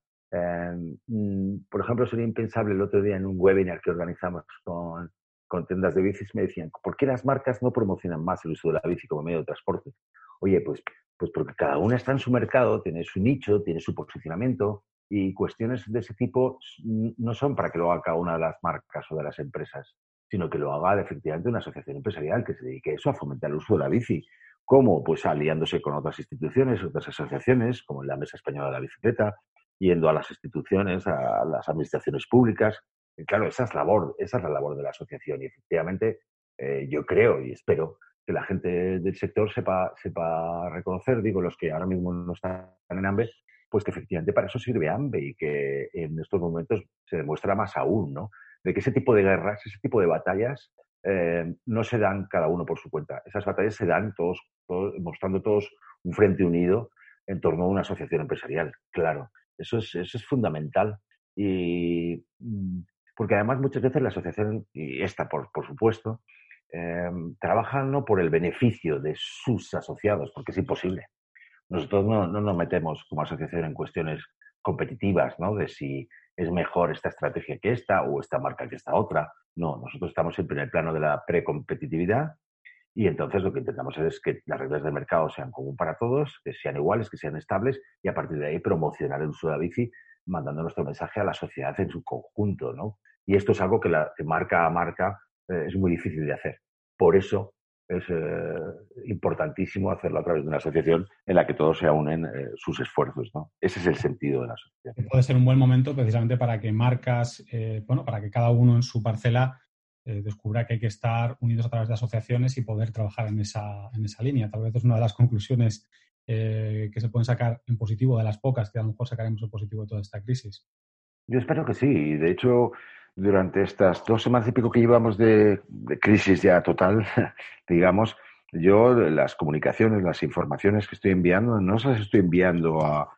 Mm, por ejemplo, sería impensable el otro día en un webinar que organizamos con, con tiendas de bicis me decían, ¿por qué las marcas no promocionan más el uso de la bici como medio de transporte? Oye, pues, pues porque cada una está en su mercado, tiene su nicho, tiene su posicionamiento y cuestiones de ese tipo no son para que lo haga cada una de las marcas o de las empresas, sino que lo haga efectivamente una asociación empresarial que se dedique a eso, a fomentar el uso de la bici. ¿Cómo? Pues aliándose con otras instituciones, otras asociaciones, como la Mesa Española de la Bicicleta, yendo a las instituciones, a las administraciones públicas, claro, esa es, labor, esa es la labor de la asociación y efectivamente eh, yo creo y espero que la gente del sector sepa, sepa reconocer, digo, los que ahora mismo no están en AMBE, pues que efectivamente para eso sirve AMBE y que en estos momentos se demuestra más aún, ¿no? De que ese tipo de guerras, ese tipo de batallas eh, no se dan cada uno por su cuenta. Esas batallas se dan todos, mostrando todos un frente unido en torno a una asociación empresarial, claro. Eso es, eso es fundamental. Y mm, porque además muchas veces la asociación, y esta por, por supuesto, eh, trabajan no por el beneficio de sus asociados, porque es imposible. Nosotros no, no, nos metemos como asociación en cuestiones competitivas, ¿no? De si es mejor esta estrategia que esta o esta marca que esta otra. No, nosotros estamos siempre en el plano de la precompetitividad y entonces lo que intentamos es que las reglas del mercado sean común para todos, que sean iguales, que sean estables y a partir de ahí promocionar el uso de la bici mandando nuestro mensaje a la sociedad en su conjunto, ¿no? Y esto es algo que, la, marca a marca eh, es muy difícil de hacer. Por eso es eh, importantísimo hacerlo a través de una asociación en la que todos se unen eh, sus esfuerzos, ¿no? Ese es el sentido de la asociación. Puede ser un buen momento precisamente para que marcas, bueno, para que cada uno en su parcela descubra que hay que estar unidos a través de asociaciones y poder trabajar en esa, en esa línea. Tal vez es una de las conclusiones eh, que se pueden sacar en positivo, de las pocas que a lo mejor sacaremos en positivo de toda esta crisis? Yo espero que sí. De hecho, durante estas dos semanas y pico que llevamos de, crisis ya total, digamos, yo las comunicaciones, las informaciones que estoy enviando, no las estoy enviando a,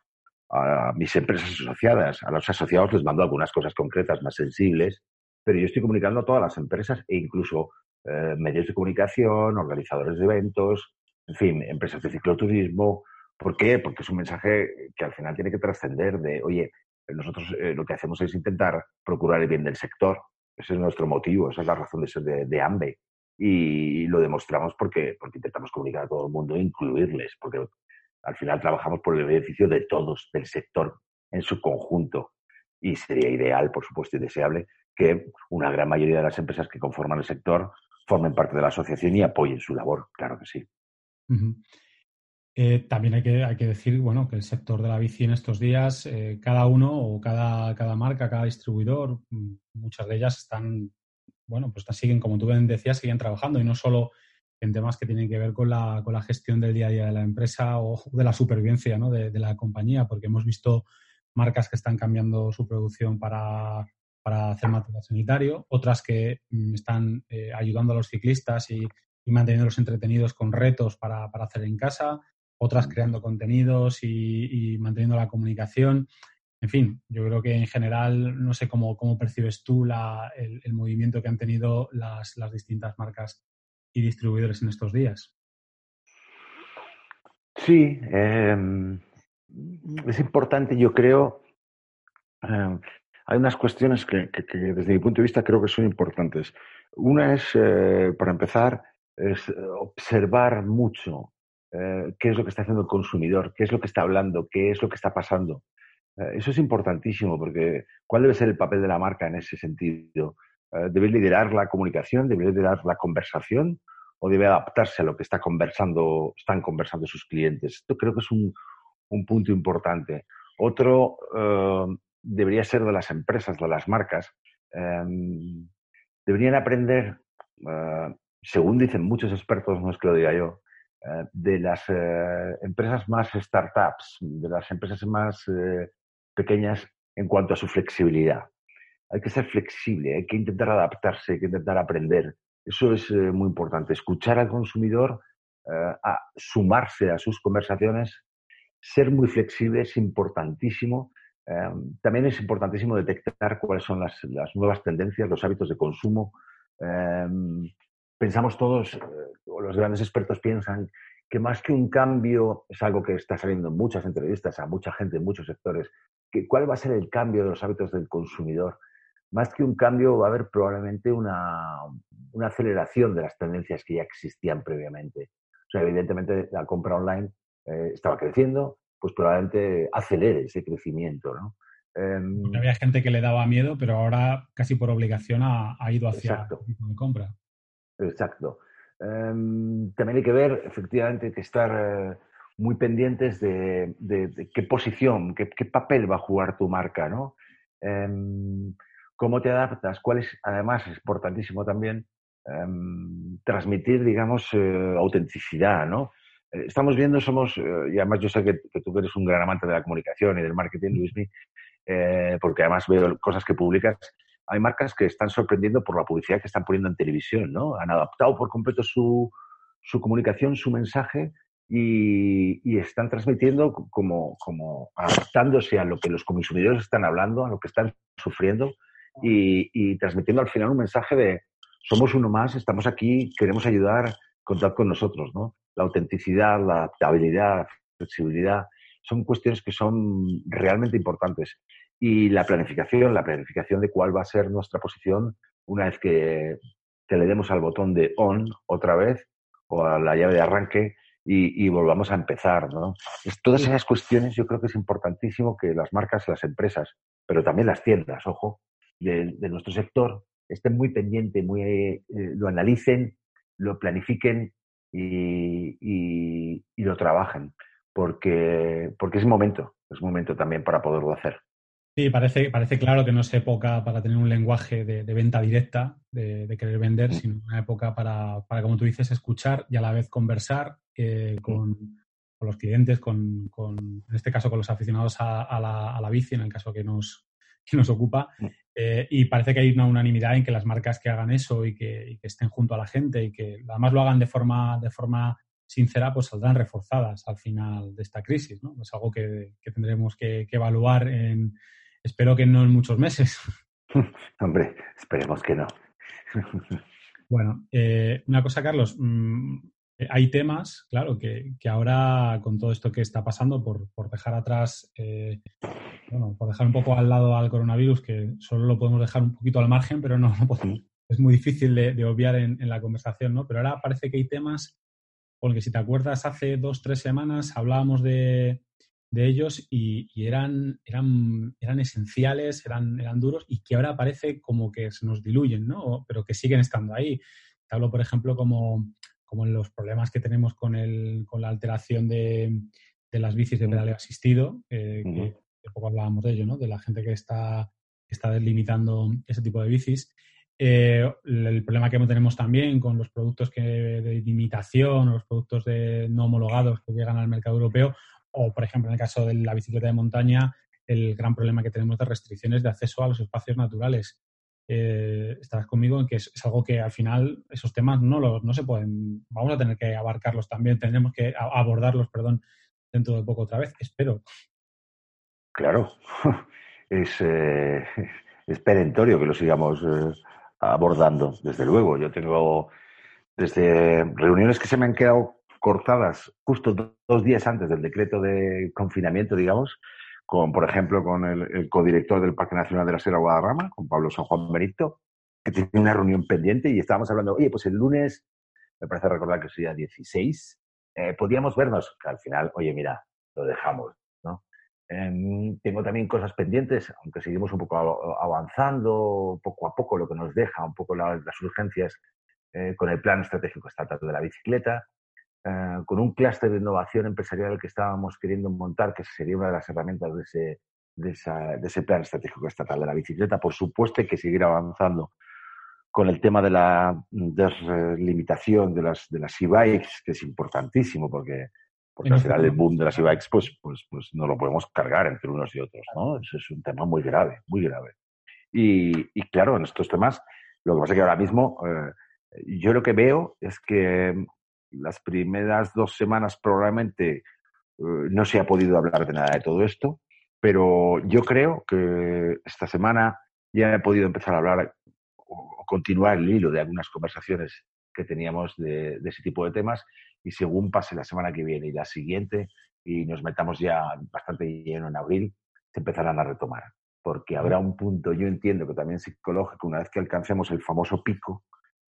mis empresas asociadas. A los asociados les mando algunas cosas concretas más sensibles, pero yo estoy comunicando a todas las empresas e incluso eh, medios de comunicación, organizadores de eventos, en fin, empresas de cicloturismo. ¿Por qué? Porque es un mensaje que al final tiene que trascender de, oye, nosotros eh, lo que hacemos es intentar procurar el bien del sector. Ese es nuestro motivo, esa es la razón de ser de, AMBE. Y lo demostramos porque, porque intentamos comunicar a todo el mundo, incluirles, porque al final trabajamos por el beneficio de todos, del sector en su conjunto. Y sería ideal, por supuesto, y deseable que una gran mayoría de las empresas que conforman el sector formen parte de la asociación y apoyen su labor, claro que sí. Eh, también hay que, hay que decir bueno, que el sector de la bici en estos días, eh, cada uno o cada, cada marca, cada distribuidor, mm, muchas de ellas están, bueno, pues siguen, como tú bien decías, siguen trabajando y no solo en temas que tienen que ver con la, con la gestión del día a día de la empresa o de la supervivencia ¿no? de, la compañía, porque hemos visto marcas que están cambiando su producción para, hacer material sanitario, otras que mm, están eh, ayudando a los ciclistas y, y manteniéndolos entretenidos con retos para, hacer en casa, otras creando contenidos y, manteniendo la comunicación. En fin, yo creo que en general, no sé cómo, cómo percibes tú el, movimiento que han tenido las, distintas marcas y distribuidores en estos días. Sí, em, es importante, yo creo, em, hay unas cuestiones que, desde mi punto de vista creo que son importantes. Una es, eh, para empezar, es observar mucho eh, qué es lo que está haciendo el consumidor, qué es lo que está hablando, qué es lo que está pasando. Eh, eso es importantísimo porque ¿cuál debe ser el papel de la marca en ese sentido? ¿Debe liderar la comunicación? ¿Debe liderar la conversación? ¿O debe adaptarse a lo que está conversando, están conversando sus clientes? Esto creo que es un, un punto importante. Otro debería ser de las empresas, de las marcas. Em, deberían aprender según dicen muchos expertos, no es que lo diga yo, eh, de las eh, empresas más startups, de las empresas más eh, pequeñas en cuanto a su flexibilidad. Hay que ser flexible, hay que intentar adaptarse, hay que intentar aprender. Eso es muy importante. Escuchar al consumidor, sumarse a sus conversaciones, ser muy flexible es importantísimo. también es importantísimo detectar cuáles son las, las, nuevas tendencias, los hábitos de consumo pensamos todos, eh, o los grandes expertos piensan, que más que un cambio, es algo que está saliendo en muchas entrevistas a mucha gente en muchos sectores, que cuál va a ser el cambio de los hábitos del consumidor. Más que un cambio, va a haber probablemente una, una aceleración de las tendencias que ya existían previamente. O sea, evidentemente la compra online eh, estaba creciendo, pues probablemente acelere ese crecimiento, ¿no? Em, había gente que le daba miedo, pero ahora casi por obligación ha, ha ido hacia el compra. Exacto. Em, también hay que ver, efectivamente, que estar eh, muy pendientes de, qué posición, qué, papel va a jugar tu marca, ¿no? Em, cómo te adaptas, cuál es, además, es importantísimo también em, transmitir, digamos, eh, autenticidad, ¿no? Eh, estamos viendo, somos, y además yo sé que, que, tú eres un gran amante de la comunicación y del marketing, Luismi, porque además veo cosas que publicas, hay marcas que están sorprendiendo por la publicidad que están poniendo en televisión, ¿no? Han adaptado por completo su, su comunicación, su mensaje y, están transmitiendo como, adaptándose a lo que los consumidores están hablando, a lo que están sufriendo y, transmitiendo al final un mensaje de somos uno más, estamos aquí, queremos ayudar, contar con nosotros, ¿no? La autenticidad, la adaptabilidad, la flexibilidad, son cuestiones que son realmente importantes y la planificación, la planificación de cuál va a ser nuestra posición una vez que, le demos al botón de on otra vez o a la llave de arranque y, volvamos a empezar. ¿no? todas esas cuestiones yo creo que es importantísimo que las marcas, las empresas, pero también las tiendas, ojo, de, nuestro sector, estén muy pendientes, muy, eh, lo analicen, lo planifiquen y, y, lo trabajen, porque, porque es momento, es momento también para poderlo hacer. Sí, parece, parece claro que no es época para tener un lenguaje de, venta directa, de, querer vender, mm. sino una época para, para, como tú dices, escuchar y a la vez conversar eh, mm. con, los clientes, con, con, en este caso con los aficionados a, la, a, la, bici, en el caso que nos, que nos ocupa. Mm. Eh, y parece que hay una unanimidad en que las marcas que hagan eso y que, y que, estén junto a la gente y que además lo hagan de forma, de forma sincera, pues saldrán reforzadas al final de esta crisis. ¿no? Es algo que, que tendremos que, que evaluar en Espero que no en muchos meses. Hombre, esperemos que no. bueno, eh, una cosa, Carlos. Mm, hay temas, claro, que, ahora con todo esto que está pasando, por, dejar atrás, eh, bueno, por dejar un poco al lado al coronavirus, que solo lo podemos dejar un poquito al margen, pero no, podemos, es muy difícil de, obviar en, en, la conversación, ¿no? Pero ahora parece que hay temas, porque si te acuerdas, hace dos, tres semanas hablábamos de, de ellos y, eran, eran, eran esenciales, eran, eran duros y que ahora parece como que se nos diluyen, ¿no? Pero que siguen estando ahí. Te hablo, por ejemplo, como, como en los problemas que tenemos con, el, con la alteración de, de las bicis de pedaleo asistido, que, poco hablábamos de ello, ¿no? De la gente que está, está delimitando ese tipo de bicis. Eh, el problema que tenemos también con los productos que, de imitación o los productos de no homologados que llegan al mercado europeo, o por ejemplo en el caso de la bicicleta de montaña, el gran problema que tenemos de restricciones de acceso a los espacios naturales. Eh, estarás conmigo en que es, algo que al final esos temas no, los, no se pueden, vamos a tener que abarcarlos también, tendremos que abordarlos, perdón, dentro de poco otra vez, espero. Claro, es, eh, es perentorio que lo sigamos eh, abordando, desde luego. Yo tengo desde reuniones que se me han quedado cortadas justo dos días antes del decreto de confinamiento, digamos, con, por ejemplo, con el, codirector del Parque Nacional de la Sierra Guadarrama, con Pablo San Juan Benito, que tiene una reunión pendiente y estábamos hablando, oye, pues el lunes, me parece recordar que sería 16, eh, podíamos vernos, que al final, oye, mira, lo dejamos, Em, tengo también cosas pendientes, aunque seguimos un poco avanzando poco a poco, lo que nos deja un poco las urgencias eh, con el Plan Estratégico Estatal de la Bicicleta, eh, con un clúster de innovación empresarial que estábamos queriendo montar, que sería una de las herramientas de ese, de, ese Plan Estratégico Estatal de la Bicicleta. Por supuesto, hay que seguir avanzando con el tema de la deslimitación de las, de las e-bikes, que es importantísimo porque, porque al final el boom de las e-bikes pues, pues, pues no lo podemos cargar entre unos y otros. ¿no? Eso es un tema muy grave, muy grave. Y, y claro, en estos temas, lo que pasa es que ahora mismo eh, yo lo que veo es que las primeras dos semanas probablemente eh, no se ha podido hablar de nada de todo esto, pero yo creo que esta semana ya he podido empezar a hablar o continuar el hilo de algunas conversaciones que teníamos de, ese tipo de temas y según pase la semana que viene y la siguiente y nos metamos ya bastante lleno en abril, se empezarán a retomar. Porque habrá un punto, yo entiendo que también psicológico, una vez que alcancemos el famoso pico,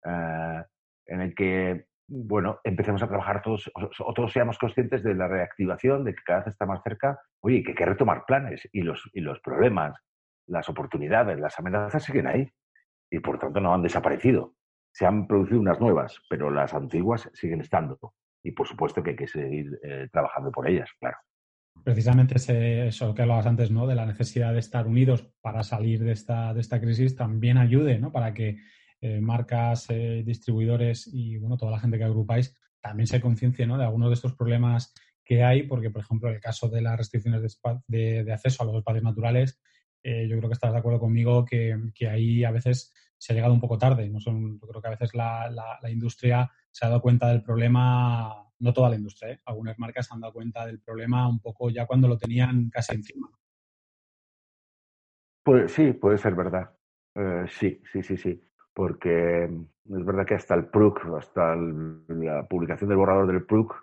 eh, en el que, bueno, empecemos a trabajar todos, o, todos seamos conscientes de la reactivación, de que cada vez está más cerca, oye, que hay que retomar planes y los, y los problemas, las oportunidades, las amenazas siguen ahí y por tanto no han desaparecido. Se han producido unas nuevas, pero las antiguas siguen estando y por supuesto que hay que seguir eh, trabajando por ellas, claro. Precisamente ese, eso que hablabas antes, ¿no? De la necesidad de estar unidos para salir de esta, de esta crisis también ayude, ¿no? Para que eh, marcas, eh, distribuidores y bueno, toda la gente que agrupáis también se conciencie ¿no? de algunos de estos problemas que hay, porque por ejemplo el caso de las restricciones de, acceso a los espacios naturales, yo creo que estás de acuerdo conmigo que, ahí a veces se ha llegado un poco tarde. ¿no? Son, yo creo que a veces la, la, industria se ha dado cuenta del problema, no toda la industria, algunas marcas se han dado cuenta del problema un poco ya cuando lo tenían casi encima. Pues sí, puede ser verdad. sí, sí, sí, sí porque es verdad que hasta el PRUC, hasta la publicación del borrador del PRUC,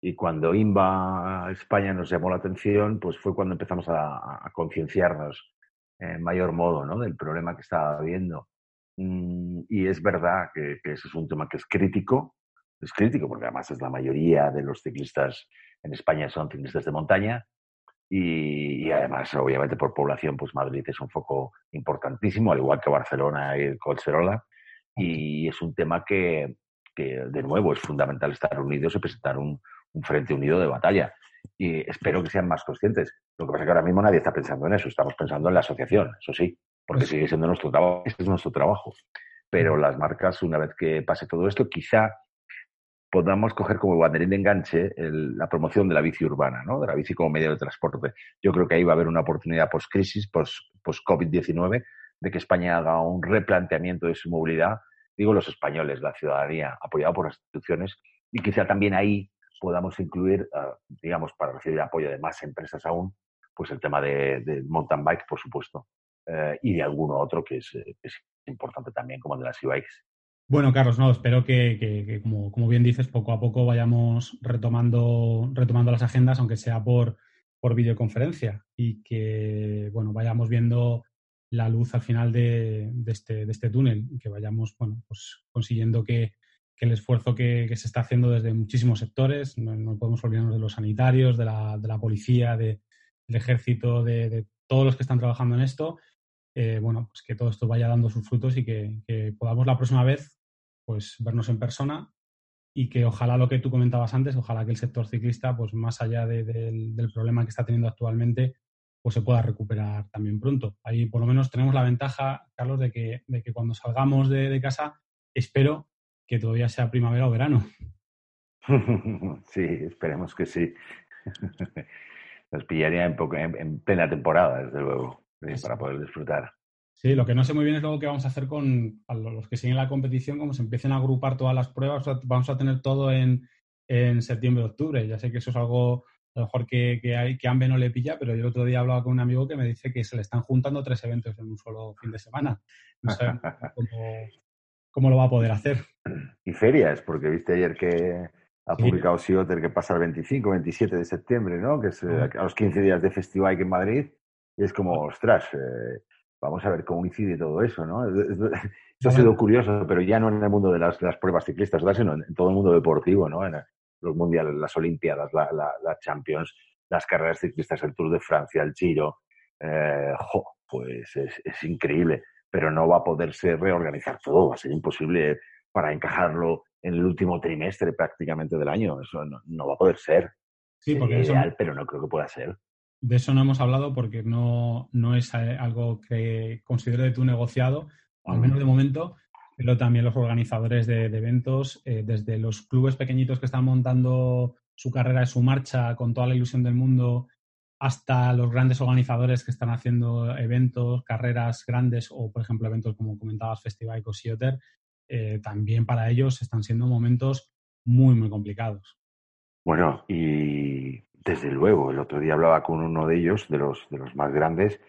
y cuando INVA España nos llamó la atención, pues fue cuando empezamos a, concienciarnos en mayor modo ¿no? del problema que estaba habiendo. Mm, y es verdad que, ese es un tema que es crítico, es crítico porque además es la mayoría de los ciclistas en España son ciclistas de montaña y, además, obviamente, por población, pues Madrid es un foco importantísimo, al igual que Barcelona y Colserola. Y es un tema que, que, de nuevo, es fundamental estar unidos y presentar un, un, frente unido de batalla. Y espero que sean más conscientes. Lo que pasa es que ahora mismo nadie está pensando en eso. Estamos pensando en la asociación, eso sí, porque sigue siendo nuestro trabajo. Este es nuestro trabajo. Pero las marcas, una vez que pase todo esto, quizá podamos coger como banderín de enganche la promoción de la bici urbana, ¿no? de la bici como medio de transporte. Yo creo que ahí va a haber una oportunidad post-crisis, post-COVID-19, de que España haga un replanteamiento de su movilidad, digo los españoles, la ciudadanía, apoyado por las instituciones, y quizá también ahí podamos incluir, ah, digamos, para recibir apoyo de más empresas aún, pues el tema de, mountain bike, por supuesto, eh, y de alguno otro que es, eh, importante también, como el de las e-bikes. Bueno, Carlos, no, espero que, como, bien dices, poco a poco vayamos retomando, retomando las agendas, aunque sea por, por videoconferencia, y que bueno, vayamos viendo la luz al final de, este, de este túnel, que vayamos bueno, pues consiguiendo que, el esfuerzo que, se está haciendo desde muchísimos sectores, no, podemos olvidarnos de los sanitarios, de la, de la policía, del ejército, de, todos los que están trabajando en esto, eh, bueno, pues que todo esto vaya dando sus frutos y que, podamos la próxima vez pues vernos en persona y que ojalá lo que tú comentabas antes, ojalá que el sector ciclista, pues más allá del problema que está teniendo actualmente, pues se pueda recuperar también pronto. Ahí por lo menos tenemos la ventaja, Carlos, de que, de que cuando salgamos de, casa, espero que todavía sea primavera o verano. Sí, esperemos que sí. Nos pillaría en, plena temporada, desde luego, para poder disfrutar. Sí, lo que no sé muy bien es luego qué vamos a hacer con los que siguen la competición, como se empiecen a agrupar todas las pruebas, vamos a tener todo en, en septiembre, octubre. Ya sé que eso es algo a lo mejor que, que, hay, que Ambe no le pilla, pero yo el otro día hablaba con un amigo que me dice que se le están juntando tres eventos en un solo fin de semana. No sé cómo, lo va a poder hacer. Y ferias, porque viste ayer que ha publicado Sioter que pasa el 25, 27 de septiembre, ¿no? Que es eh, a los 15 días de festival en Madrid. Y es como, ostras, eh, vamos a ver cómo incide todo eso, ¿no? Eso ha sido curioso, pero ya no en el mundo de las, las pruebas ciclistas, sino en, todo el mundo deportivo, ¿no? En los mundiales, las olimpiadas, la, la, Champions, las carreras ciclistas, el Tour de Francia, el Giro. Eh, pues es, es, increíble, pero no va a poderse reorganizar todo, va a ser imposible para encajarlo en el último trimestre prácticamente del año. Eso no, va a poder ser. Sí, porque es ideal, pero no creo que pueda ser. De eso no hemos hablado porque no, no es eh, algo que considero de tu negociado, al menos de momento, pero también los organizadores de, eventos, eh, desde los clubes pequeñitos que están montando su carrera y su marcha con toda la ilusión del mundo, hasta los grandes organizadores que están haciendo eventos, carreras grandes o, por ejemplo, eventos como comentabas, Festival y Cosioter, eh, también para ellos están siendo momentos muy, muy complicados. Bueno, y desde luego, el otro día hablaba con uno de ellos, de los, de los más grandes,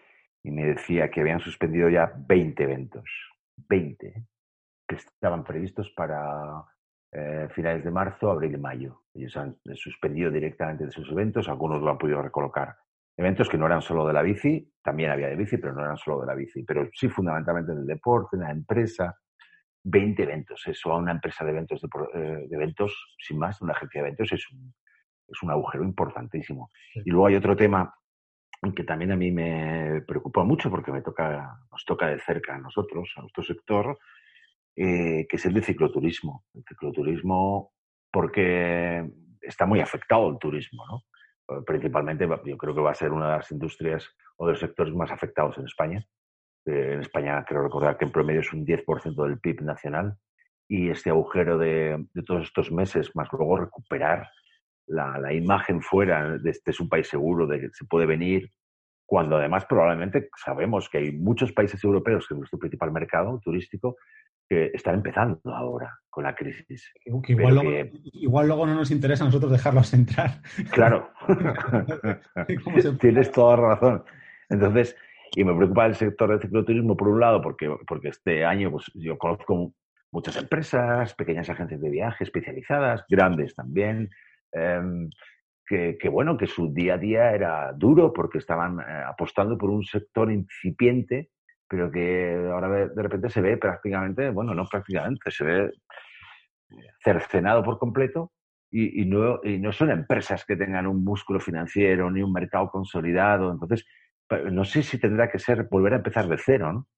y me decía que habían suspendido ya 20 eventos. 20, ¿eh? que estaban previstos para eh, finales de marzo, abril mayo. Ellos han suspendido directamente de sus eventos, algunos lo han podido recolocar. Eventos que no eran solo de la bici, también había de bici, pero no eran solo de la bici, pero sí fundamentalmente del deporte, en la empresa. 20 eventos, eso a una empresa de eventos, de, eh, de eventos sin más, una agencia de eventos, es un, es un agujero importantísimo. Y luego hay otro tema que también a mí me preocupa mucho porque me toca, nos toca de cerca a nosotros, a nuestro sector, eh, que es el de cicloturismo. El cicloturismo porque está muy afectado el turismo, ¿no? Principalmente yo creo que va a ser una de las industrias o de los sectores más afectados en España. Eh, en España creo recordar que en promedio es un 10% del PIB nacional y este agujero de, de, todos estos meses, más luego recuperar la, la, imagen fuera de este es un país seguro, de que se puede venir, cuando además probablemente sabemos que hay muchos países europeos, que es nuestro principal mercado turístico, que están empezando ahora con la crisis. igual, luego, no nos interesa a nosotros dejarlos entrar. Claro, tienes toda razón. Entonces, y me preocupa el sector del cicloturismo por un lado, porque, porque este año pues, yo conozco muchas empresas, pequeñas agencias de viaje especializadas, grandes también, Em, que, bueno, que su día a día era duro porque estaban eh, apostando por un sector incipiente, pero que ahora de, repente se ve prácticamente, bueno, no prácticamente, se ve eh, cercenado por completo y, no, y no son empresas que tengan un músculo financiero ni un mercado consolidado. Entonces, no sé si tendrá que ser volver a empezar de cero, ¿no?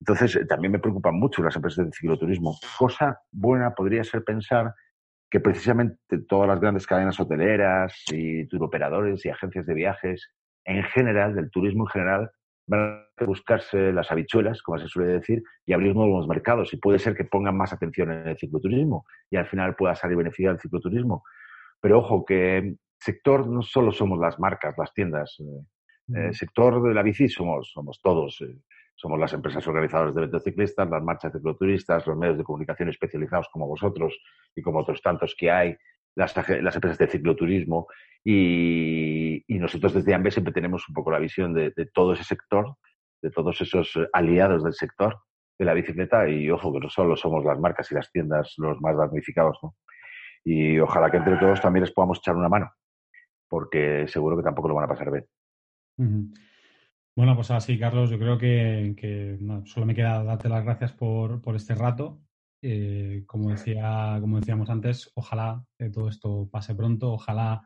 Entonces, eh, también me preocupan mucho las empresas de cicloturismo. Cosa buena podría ser pensar que precisamente todas las grandes cadenas hoteleras y turoperadores y agencias de viajes en general, del turismo en general, van a buscarse las habichuelas, como se suele decir, y abrir nuevos mercados. Y puede ser que pongan más atención en el cicloturismo y al final pueda salir beneficiado el cicloturismo. Pero ojo, que sector no solo somos las marcas, las tiendas. El eh, sector de la bici somos, somos todos. Eh, somos las empresas organizadoras de eventos ciclistas, las marchas de cicloturistas, los medios de comunicación especializados como vosotros y como otros tantos que hay, las, empresas de cicloturismo. Y, nosotros desde AMBE siempre tenemos un poco la visión de, todo ese sector, de todos esos aliados del sector de la bicicleta. Y ojo, que no solo somos las marcas y las tiendas los más damnificados. ¿no? Y ojalá que entre todos también les podamos echar una mano, porque seguro que tampoco lo van a pasar bien. Bueno, pues así, Carlos, yo creo que, solo me queda darte las gracias por, este rato. Eh, como, decía, como decíamos antes, ojalá todo esto pase pronto, ojalá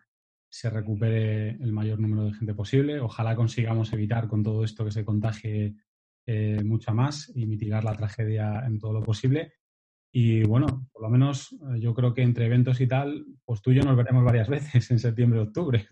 se recupere el mayor número de gente posible, ojalá consigamos evitar con todo esto que se contagie eh, mucha más y mitigar la tragedia en todo lo posible. Y bueno, por lo menos eh, yo creo que entre eventos y tal, pues tú y yo nos veremos varias veces en septiembre octubre.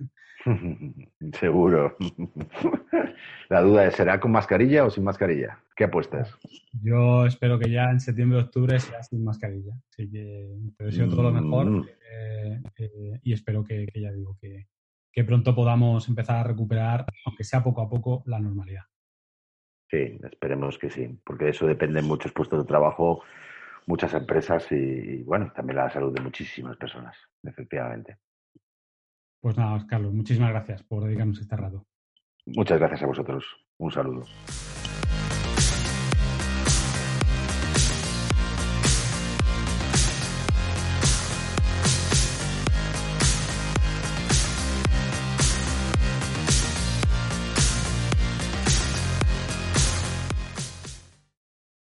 Seguro. La duda es, ¿será con mascarilla o sin mascarilla? ¿Qué apuestas? Yo espero que ya en septiembre octubre sea sin mascarilla. Así que te deseo todo lo mejor mm. eh, eh, y espero que, ya digo, que, que pronto podamos empezar a recuperar, aunque sea poco a poco, la normalidad. Sí, esperemos que sí, porque de eso dependen muchos puestos de trabajo, muchas empresas y, bueno, también la salud de muchísimas personas, efectivamente. Pues nada, Carlos, muchísimas gracias por dedicarnos este rato. Muchas gracias a vosotros. Un saludo.